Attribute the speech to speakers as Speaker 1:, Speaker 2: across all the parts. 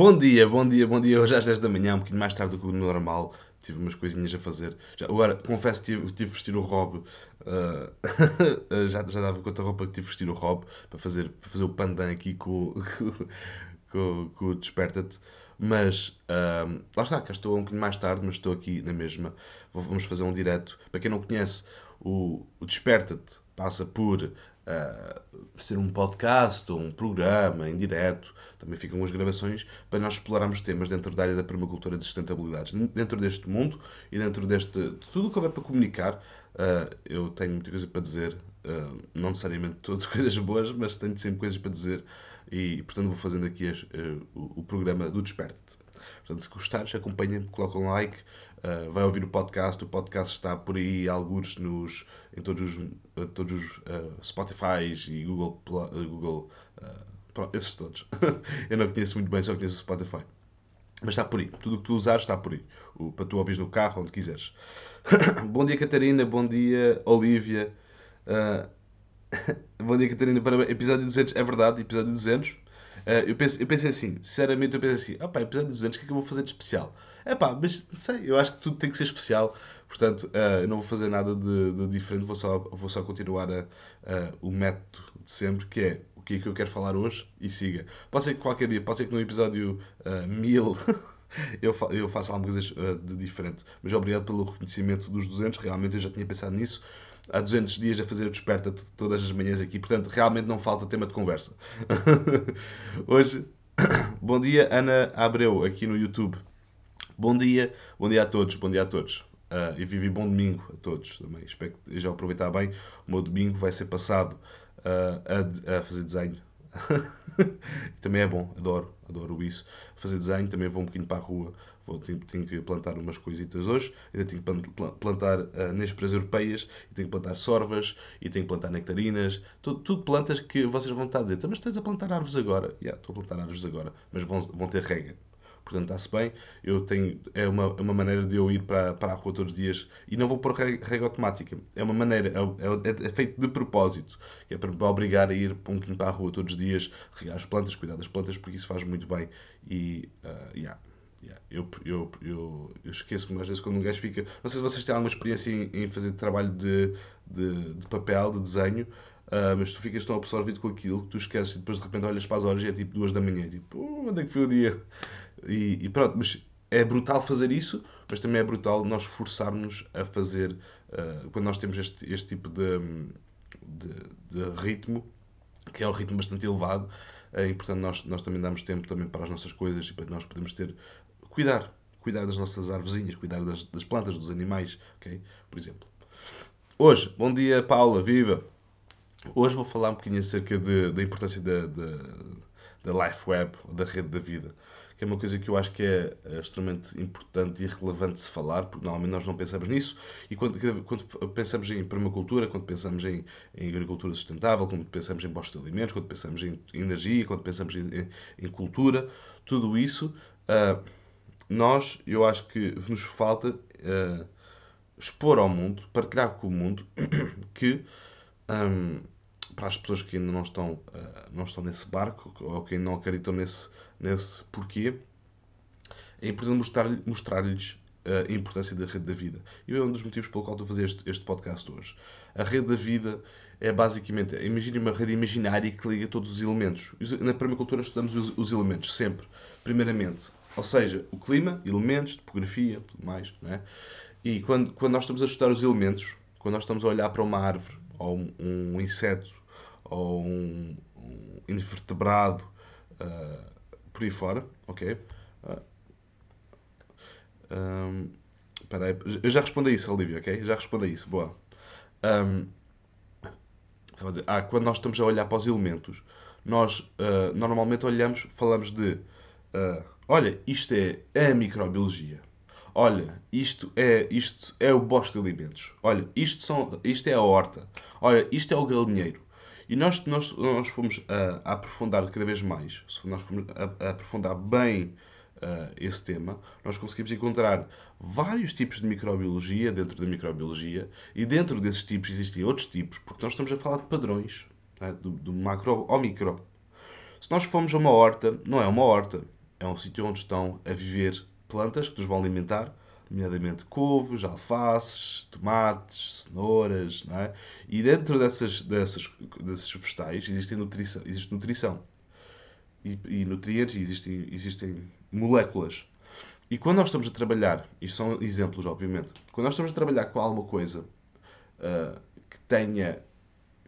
Speaker 1: Bom dia, bom dia, bom dia. Hoje às 10 da manhã, um bocadinho mais tarde do que o normal. Tive umas coisinhas a fazer. Já, agora, confesso que tive, de vestir o Rob. Uh, já, já dava conta a roupa que tive vestir o Rob para fazer, para fazer o pandan aqui com, com, com, com o Desperta-te. Mas uh, lá está, cá estou um bocadinho mais tarde, mas estou aqui na mesma. Vamos fazer um direto. Para quem não conhece, o, o Desperta-te passa por uh, ser um podcast ou um programa em direto, também ficam as gravações, para nós explorarmos temas dentro da área da permacultura de sustentabilidade. Dentro deste mundo e dentro deste, de tudo o que houver para comunicar, uh, eu tenho muita coisa para dizer, uh, não necessariamente todas coisas boas, mas tenho sempre coisas para dizer e, portanto, vou fazendo aqui as, o, o, programa do Desperte. Portanto, se gostares, acompanha-me, coloca um like, Uh, vai ouvir o podcast. O podcast está por aí, alguns nos, em todos os, uh, todos os uh, Spotify e Google. Google esses todos. Eu não conheço muito bem, só conheço o Spotify. Mas está por aí. Tudo o que tu usares está por aí. O, para tu ouvires no carro, onde quiseres. bom dia, Catarina. Bom dia, Olivia. bom dia, Catarina. Para episódio 200. É verdade, episódio 200. eu, pensei, eu pensei assim, sinceramente, eu pensei assim: opa, episódio 200, o que é que eu vou fazer de especial? É pá, mas sei, eu acho que tudo tem que ser especial. Portanto, uh, eu não vou fazer nada de, de, diferente, vou só, vou só continuar a, o método de sempre, que é o que é que eu quero falar hoje e siga. Pode ser que qualquer dia, pode ser que no episódio uh, 1000 eu, fa eu faça alguma coisa uh, de diferente. Mas obrigado pelo reconhecimento dos 200, realmente eu já tinha pensado nisso. Há 200 dias a fazer o desperta todas as manhãs aqui, portanto, realmente não falta tema de conversa. hoje, bom dia, Ana Abreu, aqui no YouTube. Bom dia, bom dia a todos, bom dia a todos. Uh, e vivi bom domingo a todos também. Espero que já aproveitar bem. O meu domingo vai ser passado uh, a, a, fazer desenho. também é bom, adoro, adoro isso. Fazer desenho, também vou um bocadinho para a rua. Vou, tenho, tenho que plantar umas coisitas hoje. Ainda tenho que plantar uh, europeias, e tenho que plantar sorvas, e tenho que plantar nectarinas. Tudo, tudo plantas que vocês vão estar a dizer, então, mas estás a plantar árvores agora. Yeah, estou a plantar árvores agora, mas vão, vão ter rega portanto está-se bem. Eu tenho, é uma, é uma maneira de eu ir para, para a rua todos os dias e não vou pôr rega automática. É uma maneira, é, é, é, feito de propósito, que é para me obrigar a ir um bocadinho para a rua todos os dias, regar as plantas, cuidar das plantas, porque isso faz muito bem. E, uh, yeah. Yeah. Eu, eu, eu, eu esqueço-me às vezes quando um gajo fica. Não sei se vocês têm alguma experiência em, em fazer trabalho de, de, de, papel, de desenho, uh, mas tu ficas tão absorvido com aquilo que tu esqueces e depois de repente olhas para as horas e é tipo duas da manhã. Tipo, oh, onde é que foi o dia? E, e, pronto, mas é brutal fazer isso, mas também é brutal nós forçarmos a fazer, uh, quando nós temos este, este tipo de, de, de, ritmo, que é um ritmo bastante elevado, uh, e portanto nós, nós também damos tempo também para as nossas coisas e para nós podemos ter, cuidar, cuidar das nossas árvorezinhas, cuidar das, das plantas, dos animais, ok? Por exemplo. Hoje, bom dia Paula, viva! Hoje vou falar um bocadinho acerca de, da importância da, da, da Life Web, da rede da vida que é uma coisa que eu acho que é, é extremamente importante e relevante se falar, porque normalmente nós não pensamos nisso, e quando, quando pensamos em permacultura, quando pensamos em, em, agricultura sustentável, quando pensamos em postos de alimentos, quando pensamos em energia, quando pensamos em, em, em cultura, tudo isso, uh, nós, eu acho que nos falta uh, expor ao mundo, partilhar com o mundo, que um, para as pessoas que ainda não estão, uh, não estão nesse barco, ou que não acreditam nesse nesse porquê, é importante mostrar-lhes mostrar a importância da rede da vida. E é um dos motivos pelo qual estou a fazer este, este podcast hoje. A rede da vida é basicamente, imagine uma rede imaginária que liga todos os elementos. Na permacultura estudamos os, os elementos, sempre. Primeiramente, ou seja, o clima, elementos, topografia, tudo mais. Não é? E quando, quando nós estamos a estudar os elementos, quando nós estamos a olhar para uma árvore, ou um, um inseto, ou um, um invertebrado, uh, por aí fora, ok? Uh, um, aí, eu já respondi a isso, Olivia, ok? Já respondi a isso, boa. Um, a dizer, ah, quando nós estamos a olhar para os elementos, nós uh, normalmente olhamos, falamos de uh, olha, isto é a microbiologia. Olha, isto é, isto é o bosque de alimentos. Olha, isto, são, isto é a horta. Olha, isto é o galinheiro. E nós, nós, nós fomos a, a, aprofundar cada vez mais, se nós fomos a, a aprofundar bem uh, esse tema, nós conseguimos encontrar vários tipos de microbiologia dentro da microbiologia e dentro desses tipos existem outros tipos, porque nós estamos a falar de padrões, né? do, do macro ao micro. Se nós formos a uma horta, não é uma horta, é um sítio onde estão a viver plantas que nos vão alimentar, nomeadamente couves, alfaces, tomates, cenouras, não é? E dentro dessas, dessas, desses vegetais existe nutrição. Existe nutrição. E, e nutrientes, existem, existem moléculas. E quando nós estamos a trabalhar, isto são exemplos, obviamente, quando nós estamos a trabalhar com alguma coisa uh, que, tenha,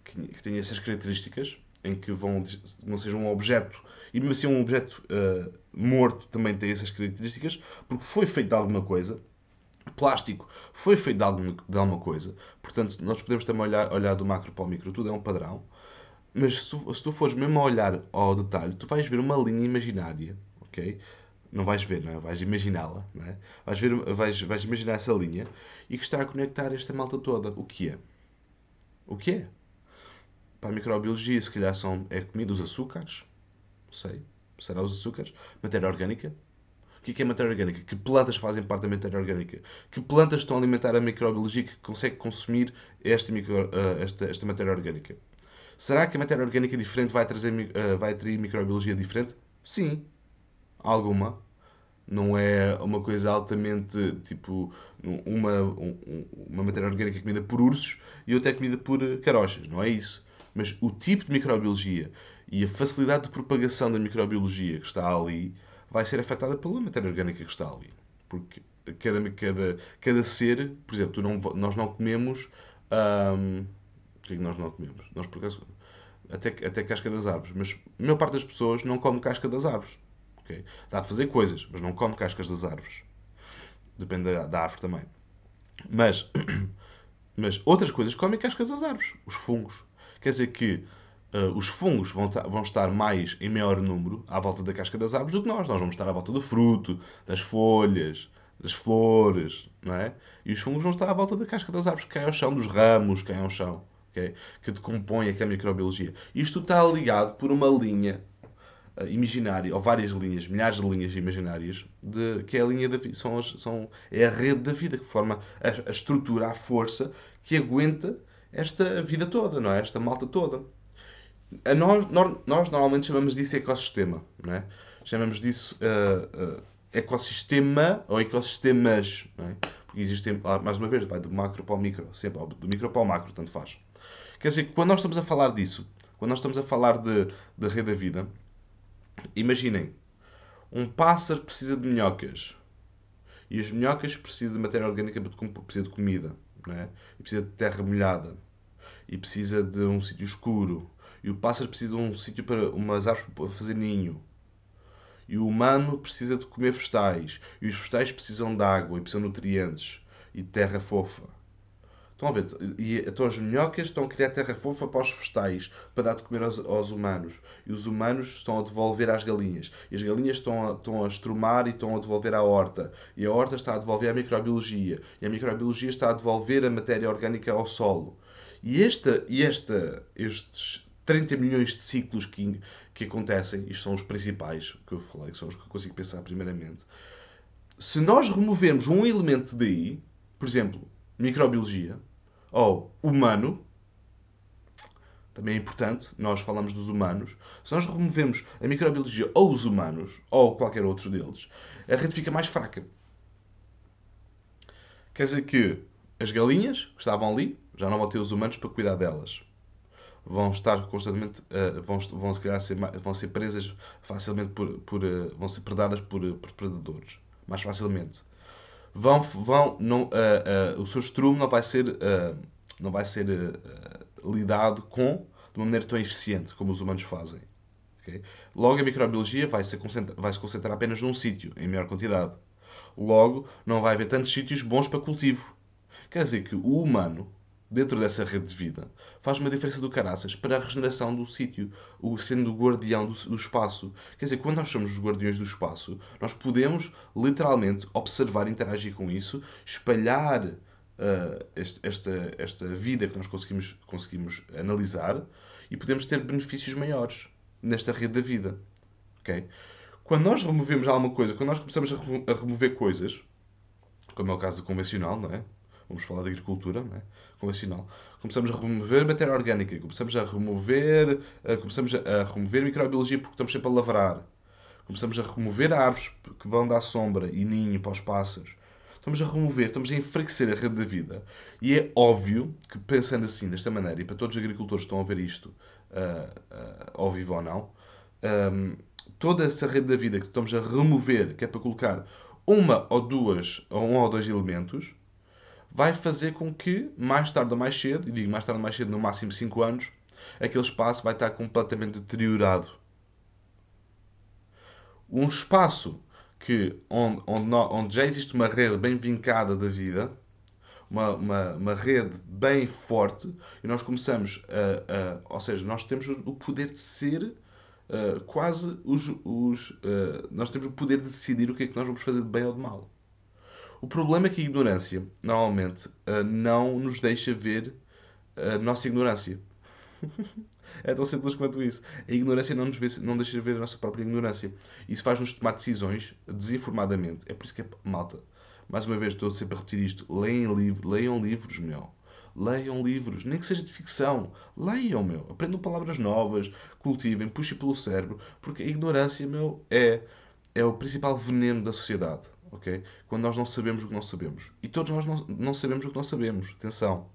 Speaker 1: que, que, tenha essas características, em que vão, não seja um objeto, e mesmo assim um objeto uh, morto também tem essas características, porque foi feito de alguma coisa, plástico foi feito de alguma, de alguma coisa, portanto, nós podemos também olhar, olhar do macro para o micro, tudo é um padrão, mas se tu, se tu fores mesmo a olhar ao detalhe, tu vais ver uma linha imaginária, ok? Não vais ver, não é? Vais imaginá-la, não é? Vais, ver, vais, vais imaginar essa linha e que está a conectar esta malta toda. O que é? O que é? Para a microbiologia, se calhar são, é comida, os açúcares, sei, será os açúcares, matéria orgânica, o que é, é matéria orgânica? Que plantas fazem parte da matéria orgânica? Que plantas estão a alimentar a microbiologia que consegue consumir esta, micro, uh, esta, esta matéria orgânica? Será que a matéria orgânica diferente vai trazer uh, vai atrair microbiologia diferente? Sim, alguma. Não é uma coisa altamente tipo uma, um, uma matéria orgânica comida por ursos e outra é comida por carochas. Não é isso. Mas o tipo de microbiologia e a facilidade de propagação da microbiologia que está ali vai ser afetada pela matéria orgânica que está ali. Porque cada, cada, cada ser, por exemplo, não, nós não comemos. Hum, o que é que nós não comemos? Nós, por acaso, até, até casca das árvores. Mas a maior parte das pessoas não come casca das árvores. Okay? Dá para fazer coisas, mas não come cascas das árvores. Depende da, da árvore também. Mas, mas outras coisas comem cascas das árvores. Os fungos. Quer dizer que uh, os fungos vão, vão estar mais em maior número à volta da casca das árvores do que nós. Nós vamos estar à volta do fruto, das folhas, das flores, não é? E os fungos vão estar à volta da casca das árvores, que cai ao chão, dos ramos, que cai ao chão, okay? que decompõe aqui a microbiologia. Isto está ligado por uma linha uh, imaginária, ou várias linhas, milhares de linhas imaginárias, de, que é a linha da vida, são, são, é a rede da vida, que forma a, a estrutura, a força que aguenta esta vida toda, não é? Esta malta toda. A nós, nós, nós, normalmente chamamos disso ecossistema, não é? Chamamos disso uh, uh, ecossistema ou ecossistemas, não é? Porque existem, mais uma vez, vai do macro para o micro, sempre, do micro para o macro, tanto faz. Quer dizer, quando nós estamos a falar disso, quando nós estamos a falar de, de rede da vida, imaginem, um pássaro precisa de minhocas e as minhocas precisam de matéria orgânica precisa de comida, não é? E precisa de terra molhada e precisa de um sítio escuro e o pássaro precisa de um sítio para umas árvores para fazer ninho. E o humano precisa de comer vegetais. E os vegetais precisam de água e precisam de nutrientes e de terra fofa. Estão a ver? E, então as minhocas estão a criar terra fofa para os vegetais, para dar de comer aos, aos, humanos. E os humanos estão a devolver às galinhas. E as galinhas estão a, estão a estrumar e estão a devolver à horta. E a horta está a devolver a microbiologia. E a microbiologia está a devolver a matéria orgânica ao solo. E, esta, esta, estes 30 milhões de ciclos que, que acontecem, isto são os principais que eu falei, que são os que eu consigo pensar primeiramente. Se nós removermos um elemento daí, por exemplo, microbiologia, ou humano, também é importante, nós falamos dos humanos, se nós removemos a microbiologia ou os humanos, ou qualquer outro deles, a rede fica mais fraca. Quer dizer que as galinhas que estavam ali já não vão ter os humanos para cuidar delas vão estar constantemente, uh, vão, vão se calhar ser, vão ser presas facilmente por, por uh, vão ser predadas por, uh, por predadores, mais facilmente. Vão, vão, não, o seu estrume não vai ser, não vai ser lidado com de uma maneira tão eficiente como os humanos fazem. Okay? Logo, a microbiologia vai se, concentrar, vai se concentrar apenas num sítio, em maior quantidade. Logo, não vai haver tantos sítios bons para cultivo. Quer dizer que o humano, dentro dessa rede de vida, faz uma diferença do caraças para a regeneração do sítio, o sendo o guardião do, do, espaço. Quer dizer, quando nós somos os guardiões do espaço, nós podemos literalmente observar, interagir com isso, espalhar uh, este, esta, esta vida que nós conseguimos, conseguimos analisar e podemos ter benefícios maiores nesta rede da vida. Okay? quando nós removemos alguma coisa, quando nós começamos a, remo- a remover coisas, como é o caso do convencional, não é? Vamos falar de agricultura, é? Convencional. Começamos a remover matéria orgânica, começamos a remover, eh, começamos a, remover microbiologia porque estamos sempre a lavrar. Começamos a remover árvores que vão dar sombra e ninho para os pássaros. Estamos a remover, estamos a enfraquecer a rede da vida. E é óbvio que, pensando assim, desta maneira, e para todos os agricultores que estão a ver isto, ah, ah, ao vivo ou não, ahm, toda essa rede da vida que estamos a remover, que é para colocar uma ou duas, ou um ou dois elementos, vai fazer com que, mais tarde ou mais cedo, e digo mais tarde ou mais cedo, no máximo 5 anos, aquele espaço vai estar completamente deteriorado. Um espaço que, onde, onde, onde já existe uma rede bem vincada da vida, uma, uma, uma rede bem forte, e nós começamos a, a- ou seja, nós temos o poder de ser uh, quase os, os uh, nós temos o poder de decidir o que é que nós vamos fazer de bem ou de mal. O problema é que a ignorância, normalmente, uh, não nos deixa ver a nossa ignorância. É tão simples quanto isso. A ignorância não nos vê, não deixa ver a nossa própria ignorância. Isso faz-nos tomar decisões desinformadamente. É por isso que é malta. Mais uma vez, estou sempre a repetir isto. Leiam, livro, leiam livros, meu. Leiam livros, nem que seja de ficção. Leiam, meu. Aprendam palavras novas, cultivem, puxem pelo cérebro, porque a ignorância, meu, é, é o principal veneno da sociedade. Ok? Quando nós não sabemos o que não sabemos. E todos nós não, não sabemos o que não sabemos. Atenção.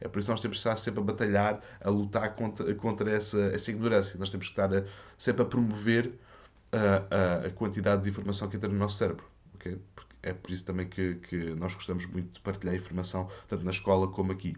Speaker 1: É por isso que nós temos que estar sempre a batalhar, a lutar contra, contra essa, essa ignorância. Nós temos que estar a- sempre a promover a, a, a quantidade de informação que entra no nosso cérebro. ok? Porque é por isso também que, que nós gostamos muito de partilhar informação, tanto na escola como aqui.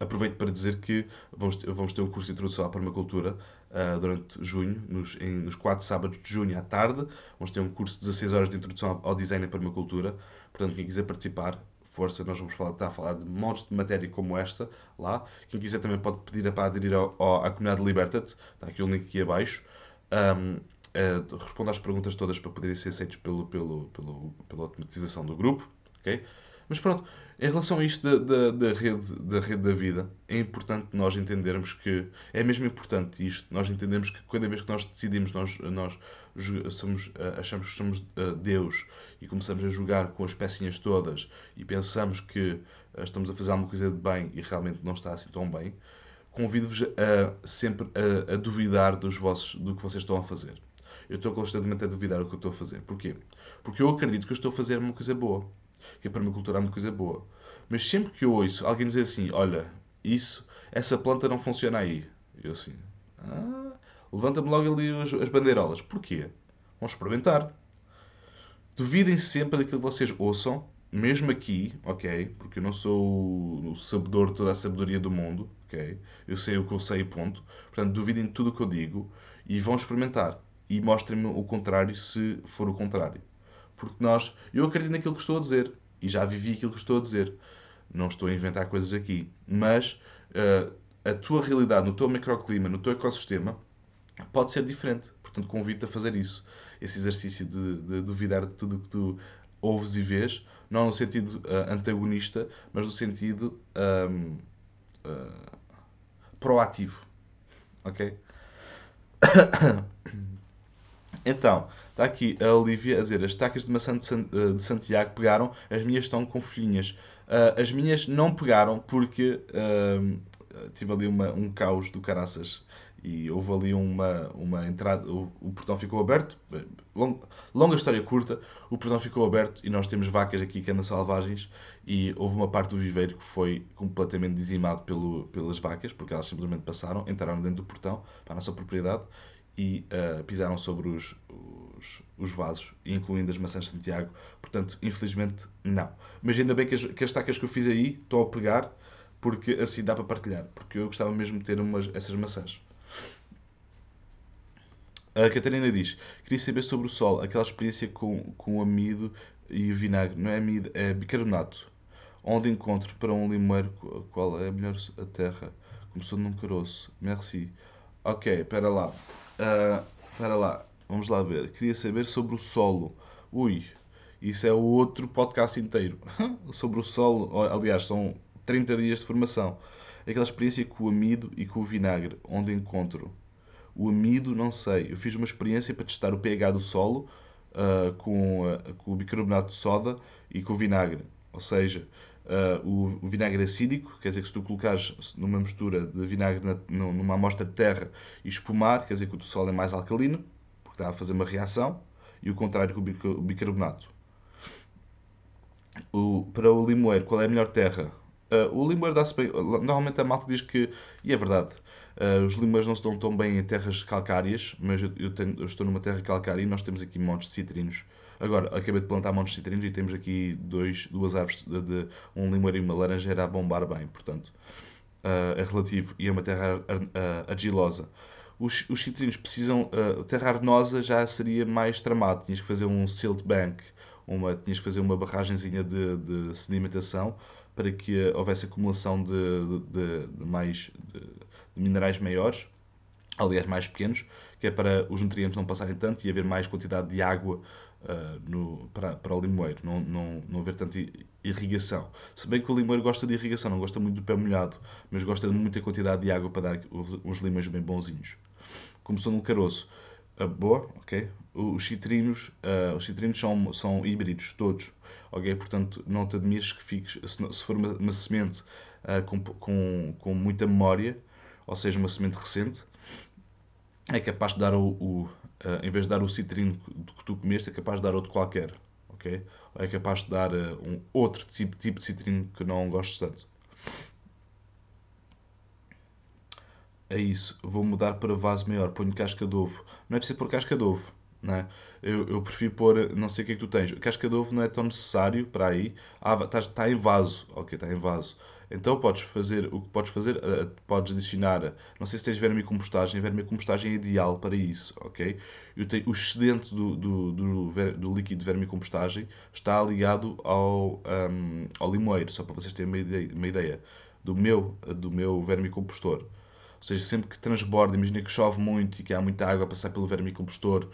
Speaker 1: Aproveito para dizer que vamos, vamos ter um curso de introdução à permacultura ah, durante junho, nos, em- nos 4 sábados de junho à tarde. Vamos ter um curso de 16 horas de introdução ao design e permacultura. Portanto, quem quiser participar, força, nós vamos falar, estar a falar de montes de matéria como esta lá. Quem quiser também pode pedir para aderir ao, ao- à comunidade Libertate. Está aqui o link aqui abaixo. Um, respondo às perguntas todas para poderem ser aceitos pelo, pelo, pelo, pela automatização do grupo. ok? Mas pronto, em relação a isto da, da, da rede, da rede da vida, é importante nós entendermos que é mesmo importante isto. Nós entendemos que cada vez que nós decidimos, nós, nós somos, achamos que somos Deus e começamos a jogar com as pecinhas todas e pensamos que eh, estamos a fazer alguma coisa de bem e realmente não está assim tão bem, convido-vos a sempre a, a duvidar dos vossos, do que vocês estão a fazer. Eu estou constantemente a duvidar do que eu estou a fazer. Porquê? Porque eu acredito que eu estou a fazer uma coisa boa. Que a permacultura é uma coisa boa. Mas sempre que eu ouço alguém dizer assim, olha, isso, essa planta não funciona aí. Eu assim, ah, levanta-me logo ali as, as bandeirolas. Porquê? Vamos experimentar. Duvidem sempre daquilo que vocês ouçam, mesmo aqui, ok? Porque eu não sou o, sabedor de toda a sabedoria do mundo, ok? Eu sei o que eu sei, ponto. Portanto, duvidem de tudo o que eu digo e vão experimentar. E mostrem-me o contrário se for o contrário. Porque nós, eu acredito naquilo que estou a dizer e já vivi aquilo que estou a dizer. Não estou a inventar coisas aqui. Mas eh, a tua realidade, no teu microclima, no teu ecossistema, pode ser diferente. Portanto, convido-te a fazer isso. Esse exercício de, de duvidar de tudo o que tu ouves e vês, não no sentido ah, antagonista, mas no sentido ahm, ah, proativo. Ok? Então, está aqui a Olivia a dizer: as tacas de maçã de, San- eh, de Santiago pegaram, as minhas estão com folhinhas. Ah, as minhas não pegaram porque ahm, tive ali uma- um caos do caraças e houve ali uma, uma entrada. O, o portão ficou aberto. Long- longa história curta, o portão ficou aberto e nós temos vacas aqui que andam selvagens e houve uma parte do viveiro que foi completamente dizimado pelo, pelas vacas porque elas simplesmente passaram, entraram dentro do portão para a nossa propriedade e ah, pisaram sobre os, os, os vasos, incluindo as maçãs de Santiago. Portanto, infelizmente, não. Mas ainda bem que as, que as tacas que eu fiz aí estou a pegar, porque assim dá para partilhar. Porque eu gostava mesmo de ter umas, essas maçãs. A Catarina diz: Queria saber sobre o sol, aquela experiência com, com amido e vinagre. Não é amido, é bicarbonato. Onde encontro para um limoeiro qu- qual é a melhor a terra? Começou num caroço. Merci. Ok, espera lá. Ah, Espera lá. Vamos lá ver. Queria saber sobre o solo. Ui, isso é outro podcast inteiro. sobre o solo. Aliás, são 30 dias de formação. Aquela experiência com o amido e com o vinagre. Onde encontro. O amido, não sei. Eu fiz uma experiência para testar o pH do solo uh, com, uh, com o bicarbonato de soda e com o vinagre. Ou seja, uh, o, o, vinagre acídico, quer dizer que se tu colocares numa mistura de vinagre na, numa amostra de terra e espumar, quer dizer que o solo é mais alcalino, porque está a fazer uma reação, e o contrário com o bicarbonato. O, para o limoeiro, qual é a melhor terra? Uh, o limoeiro dá-se bem. Normalmente a malta diz que, e é verdade, uh, os limoeiros não se dão tão bem em terras calcárias, mas eu, eu, tenho, eu, estou numa terra calcária e nós temos aqui montes de citrinos. Agora, acabei de plantar montes citrinos e temos aqui dois, duas árvores de, de um limoeiro e uma laranjeira a bombar bem, portanto, uh, é relativo e é uma terra argilosa. Os, os citrinos precisam, terra arenosa já seria mais tramado, tinhas que fazer um silt bank, uma, tinhas que fazer uma barragenzinha de, de sedimentação para que houvesse acumulação de, de, de mais minerais maiores, aliás mais pequenos, que é para os nutrientes não passarem tanto e haver mais quantidade de água uh, para, para o limoeiro, não, não, não haver tanta irrigação. Se bem que o limoeiro gosta de irrigação, não gosta muito do pé molhado, mas gosta de muita quantidade de água para dar uns limões bem bonzinhos. Começou no caroço. Uh, boa, ok. Os citrinos, uh, os citrinos são, são híbridos, todos ok? Portanto, não te admires que fiques, se, se for uma, uma semente uh, com, com, com muita memória, ou seja, uma semente recente, é capaz de dar o, o uh, em vez de dar o citrino que tu comeste, é capaz de dar outro qualquer, ok? Ou é capaz de dar uh, um outro tipo, tipo de citrino que não gostes tanto. É isso, vou mudar para vaso maior, ponho casca de ovo. Não é preciso pôr casca de ovo, não é? eu, eu prefiro pôr, não sei o que é que tu tens. Casca de ovo não é tão necessário para aí. Ah, está, está em vaso. Ok, está em vaso. Então podes fazer, o que podes fazer, uh, podes adicionar, não sei se tens vermicompostagem, vermicompostagem é ideal para isso, ok? Tenho, o excedente do, do, do, do líquido de vermicompostagem está ligado ao, um, ao limoeiro, só para vocês terem uma ideia, uma ideia do meu, do meu vermicompostor. Ou seja, sempre que transborda, imagina que chove muito e que há muita água a passar pelo vermicompostor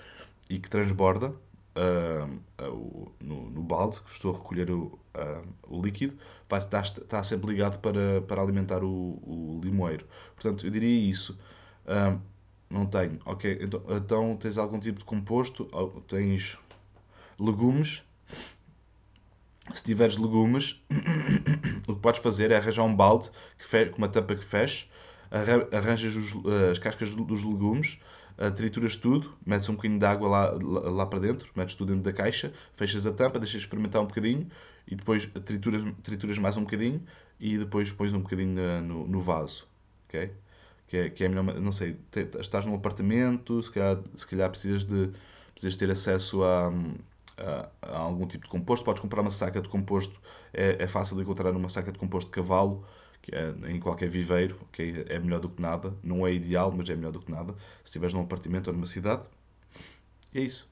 Speaker 1: e que transborda uh, uh, no, no, balde, que estou a recolher o, uh, o líquido, vai estar, está sempre ligado para, para alimentar o, o limoeiro. Portanto, eu diria isso. não tenho. Ok, então, então tens algum tipo de composto, tens legumes. Se tiveres legumes, o que podes fazer é arranjar um balde que com uma tampa que feche, arranjas os, as cascas dos legumes, uh, trituras tudo, metes um bocadinho de água lá, lá, para dentro, metes tudo dentro da caixa, fechas a tampa, deixas fermentar um bocadinho e depois trituras, trituras mais um bocadinho e depois pões um bocadinho no, no, vaso. ok? Que é, que é melhor, não sei, estás num apartamento, se calhar, se calhar precisas, de, precisas ter acesso a, a, a, algum tipo de composto, podes comprar uma saca de composto, é, é fácil de encontrar uma saca de composto de cavalo, é em qualquer viveiro, que é melhor do que nada. Não é ideal, mas é melhor do que nada. Se estiveres num apartamento ou numa cidade. É isso.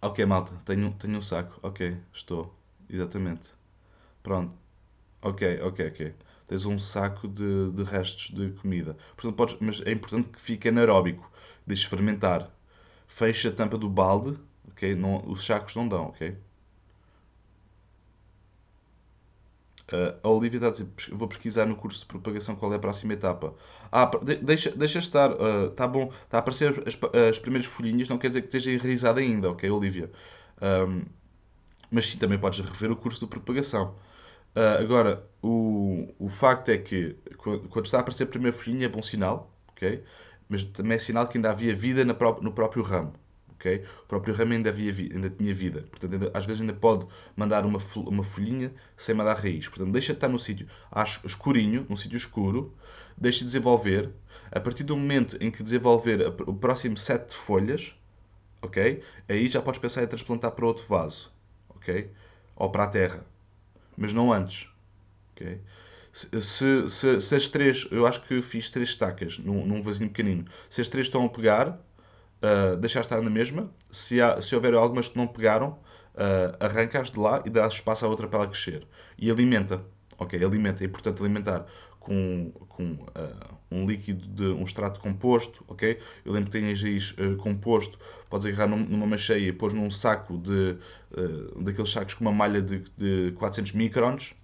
Speaker 1: Ok, malta, tenho, tenho um saco. Ok, estou. Exatamente. Pronto. Ok, ok, ok. Tens um saco de, de restos de comida. Portanto, podes, mas é importante que fique anaeróbico. Deixes fermentar. Fecha a tampa do balde. Ok? Não, os sacos não dão, ok? Uh, a Olivia está a dizer, vou pesquisar no curso de propagação qual é a próxima etapa. Ah, deixa, deixa estar, está ah, uh, bom, está a aparecer as, as, primeiras folhinhas, não quer dizer que esteja enraizada ainda, ok, Olivia? Um, mas sim, também podes rever o curso de propagação. Uh, agora, o, o facto é que quando está a aparecer a primeira folhinha é bom sinal, ok? Mas também é sinal que ainda havia vida no próprio ramo ok? O próprio ramo ainda, havia, ainda tinha vida, portanto, ainda, às vezes ainda pode mandar uma, uma folhinha sem mandar raiz. Portanto, deixa de estar no sítio escurinho, num sítio escuro, deixa de desenvolver. A partir do momento em que desenvolver o próximo set de folhas, ok? Aí já podes pensar em transplantar para outro vaso, ok? Ou para a terra, mas não antes, ok? Se, se, se, as três, eu acho que fiz três estacas num, num vasinho pequenino, se as três estão a pegar, uh, deixar estar na mesma. Se, há, se houver algumas que não pegaram, uh, arranca-as de lá e dá espaço à outra para ela crescer. E alimenta. Ok, alimenta. É importante alimentar com, com uh, um líquido de um extrato composto, ok? Eu lembro que tem raiz uh, composto, podes agarrar num, numa macheia e pôs num saco de, uh, daqueles sacos com uma malha de, de 400 microns,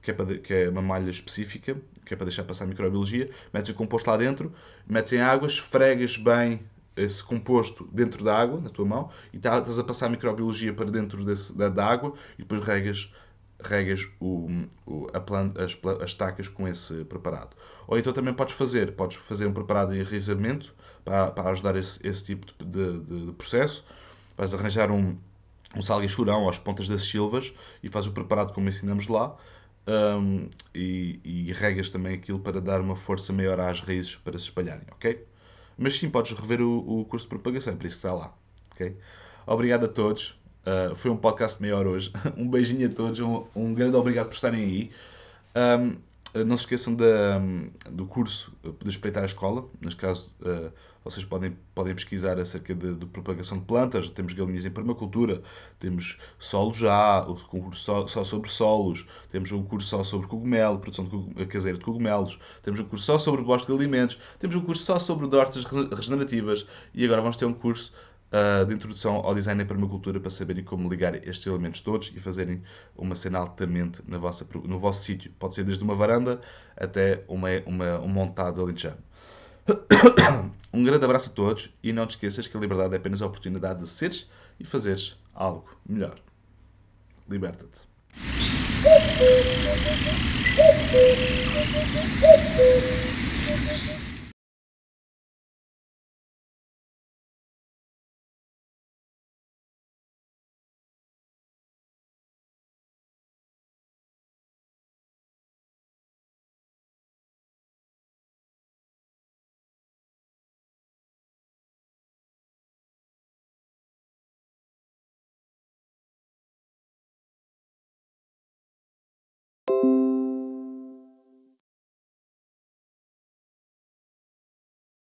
Speaker 1: que é, para, que é uma malha específica, que é para deixar passar a microbiologia, metes o composto lá dentro, metes em água, esfregas bem esse composto dentro da água, na tua mão, e tá, estás a passar a microbiologia para dentro desse, da, da, água, e depois regas, regas o, o, planta, as, as tacas com esse preparado. Ou então também podes fazer, podes fazer um preparado de enraizamento para, para ajudar esse, esse tipo de, de, de processo. Vais arranjar um, um salgueixurão às pontas das silvas e fazes o preparado como ensinamos lá. Um, e, e regas também aquilo para dar uma força maior às raízes para se espalharem, ok? Mas sim, podes rever o, o curso de propagação, por isso está lá, ok? Obrigado a todos. Uh, foi um podcast maior hoje. um beijinho a todos, um, um grande obrigado por estarem aí. Um, não se esqueçam da, do curso de espreitar a escola. Neste caso, uh, vocês podem, podem pesquisar acerca de, de, propagação de plantas. Temos galinhas em permacultura, temos solo já, um curso só, só, sobre solos, temos um curso só sobre cogumelo, produção de caseira de cogumelos, temos um curso só sobre bosque de alimentos, temos um curso só sobre hortas regenerativas e agora vamos ter um curso uh, de introdução ao design em permacultura para saberem como ligar estes elementos todos e fazerem uma cena altamente na vossa, no vosso sítio. Pode ser desde uma varanda até uma, uma, um montado alentejano. Um grande abraço a todos e não te esqueças que a liberdade é apenas a oportunidade de seres e fazeres algo melhor. Liberta-te.